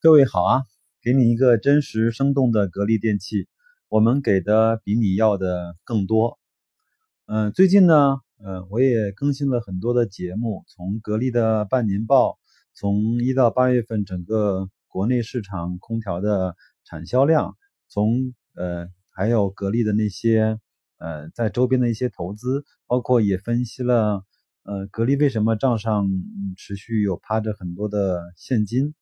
各位好啊，给你一个真实生动的格力电器，我们给的比你要的更多。嗯，最近呢，呃，我也更新了很多的节目，从格力的半年报，从一到八月份整个国内市场空调的产销量，从呃还有格力的那些呃在周边的一些投资，包括也分析了呃格力为什么账上持续有趴着很多的现金。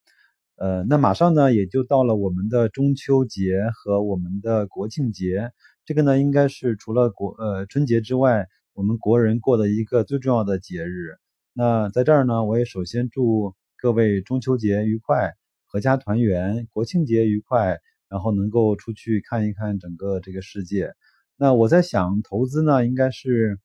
呃，那马上呢，也就到了我们的中秋节和我们的国庆节，这个呢，应该是除了国呃春节之外，我们国人过的一个最重要的节日。那在这儿呢，我也首先祝各位中秋节愉快，阖家团圆；国庆节愉快，然后能够出去看一看整个这个世界。那我在想，投资呢，应该是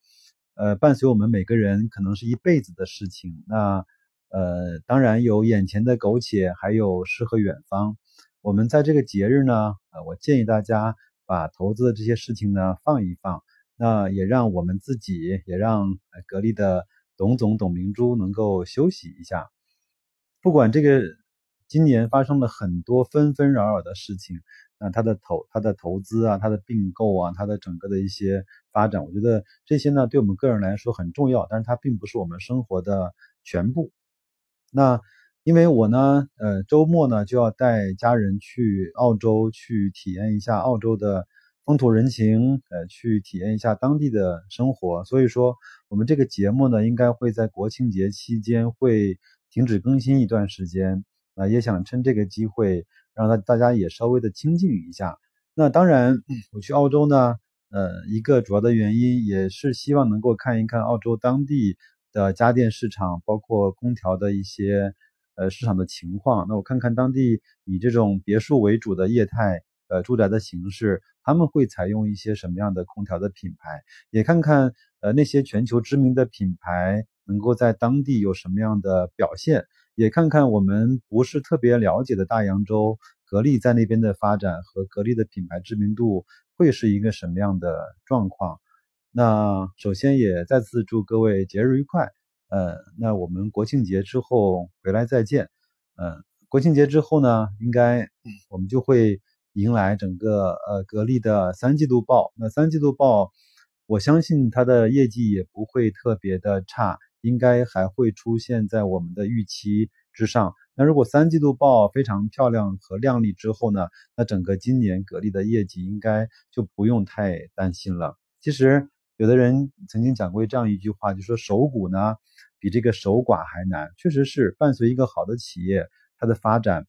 呃伴随我们每个人可能是一辈子的事情。那呃，当然有眼前的苟且，还有诗和远方。我们在这个节日呢，呃，我建议大家把投资的这些事情呢放一放，那也让我们自己，也让格力的董总董明珠能够休息一下。不管这个今年发生了很多纷纷扰扰的事情，那他的投他的投资啊，他的并购啊，他的整个的一些发展，我觉得这些呢对我们个人来说很重要，但是它并不是我们生活的全部。那因为我呢，呃，周末呢就要带家人去澳洲去体验一下澳洲的风土人情，呃，去体验一下当地的生活，所以说我们这个节目呢，应该会在国庆节期间会停止更新一段时间，啊，也想趁这个机会让大大家也稍微的清静一下。那当然，我去澳洲呢，呃，一个主要的原因也是希望能够看一看澳洲当地。的家电市场，包括空调的一些呃市场的情况。那我看看当地以这种别墅为主的业态呃住宅的形式，他们会采用一些什么样的空调的品牌？也看看呃那些全球知名的品牌能够在当地有什么样的表现？也看看我们不是特别了解的大洋洲格力在那边的发展和格力的品牌知名度会是一个什么样的状况？那首先也再次祝各位节日愉快，呃，那我们国庆节之后回来再见，嗯，国庆节之后呢，应该我们就会迎来整个呃格力的三季度报。那三季度报，我相信它的业绩也不会特别的差，应该还会出现在我们的预期之上。那如果三季度报非常漂亮和靓丽之后呢，那整个今年格力的业绩应该就不用太担心了。其实。有的人曾经讲过这样一句话，就说守股呢比这个守寡还难。确实是，伴随一个好的企业，它的发展，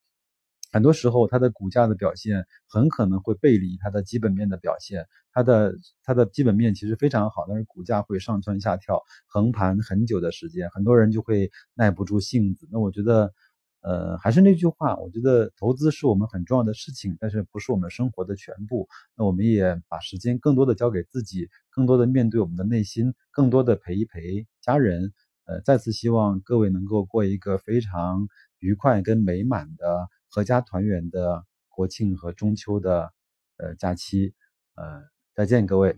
很多时候它的股价的表现很可能会背离它的基本面的表现。它的它的基本面其实非常好，但是股价会上蹿下跳，横盘很久的时间，很多人就会耐不住性子。那我觉得。呃，还是那句话，我觉得投资是我们很重要的事情，但是不是我们生活的全部。那我们也把时间更多的交给自己，更多的面对我们的内心，更多的陪一陪家人。呃，再次希望各位能够过一个非常愉快跟美满的阖家团圆的国庆和中秋的呃假期。呃，再见，各位。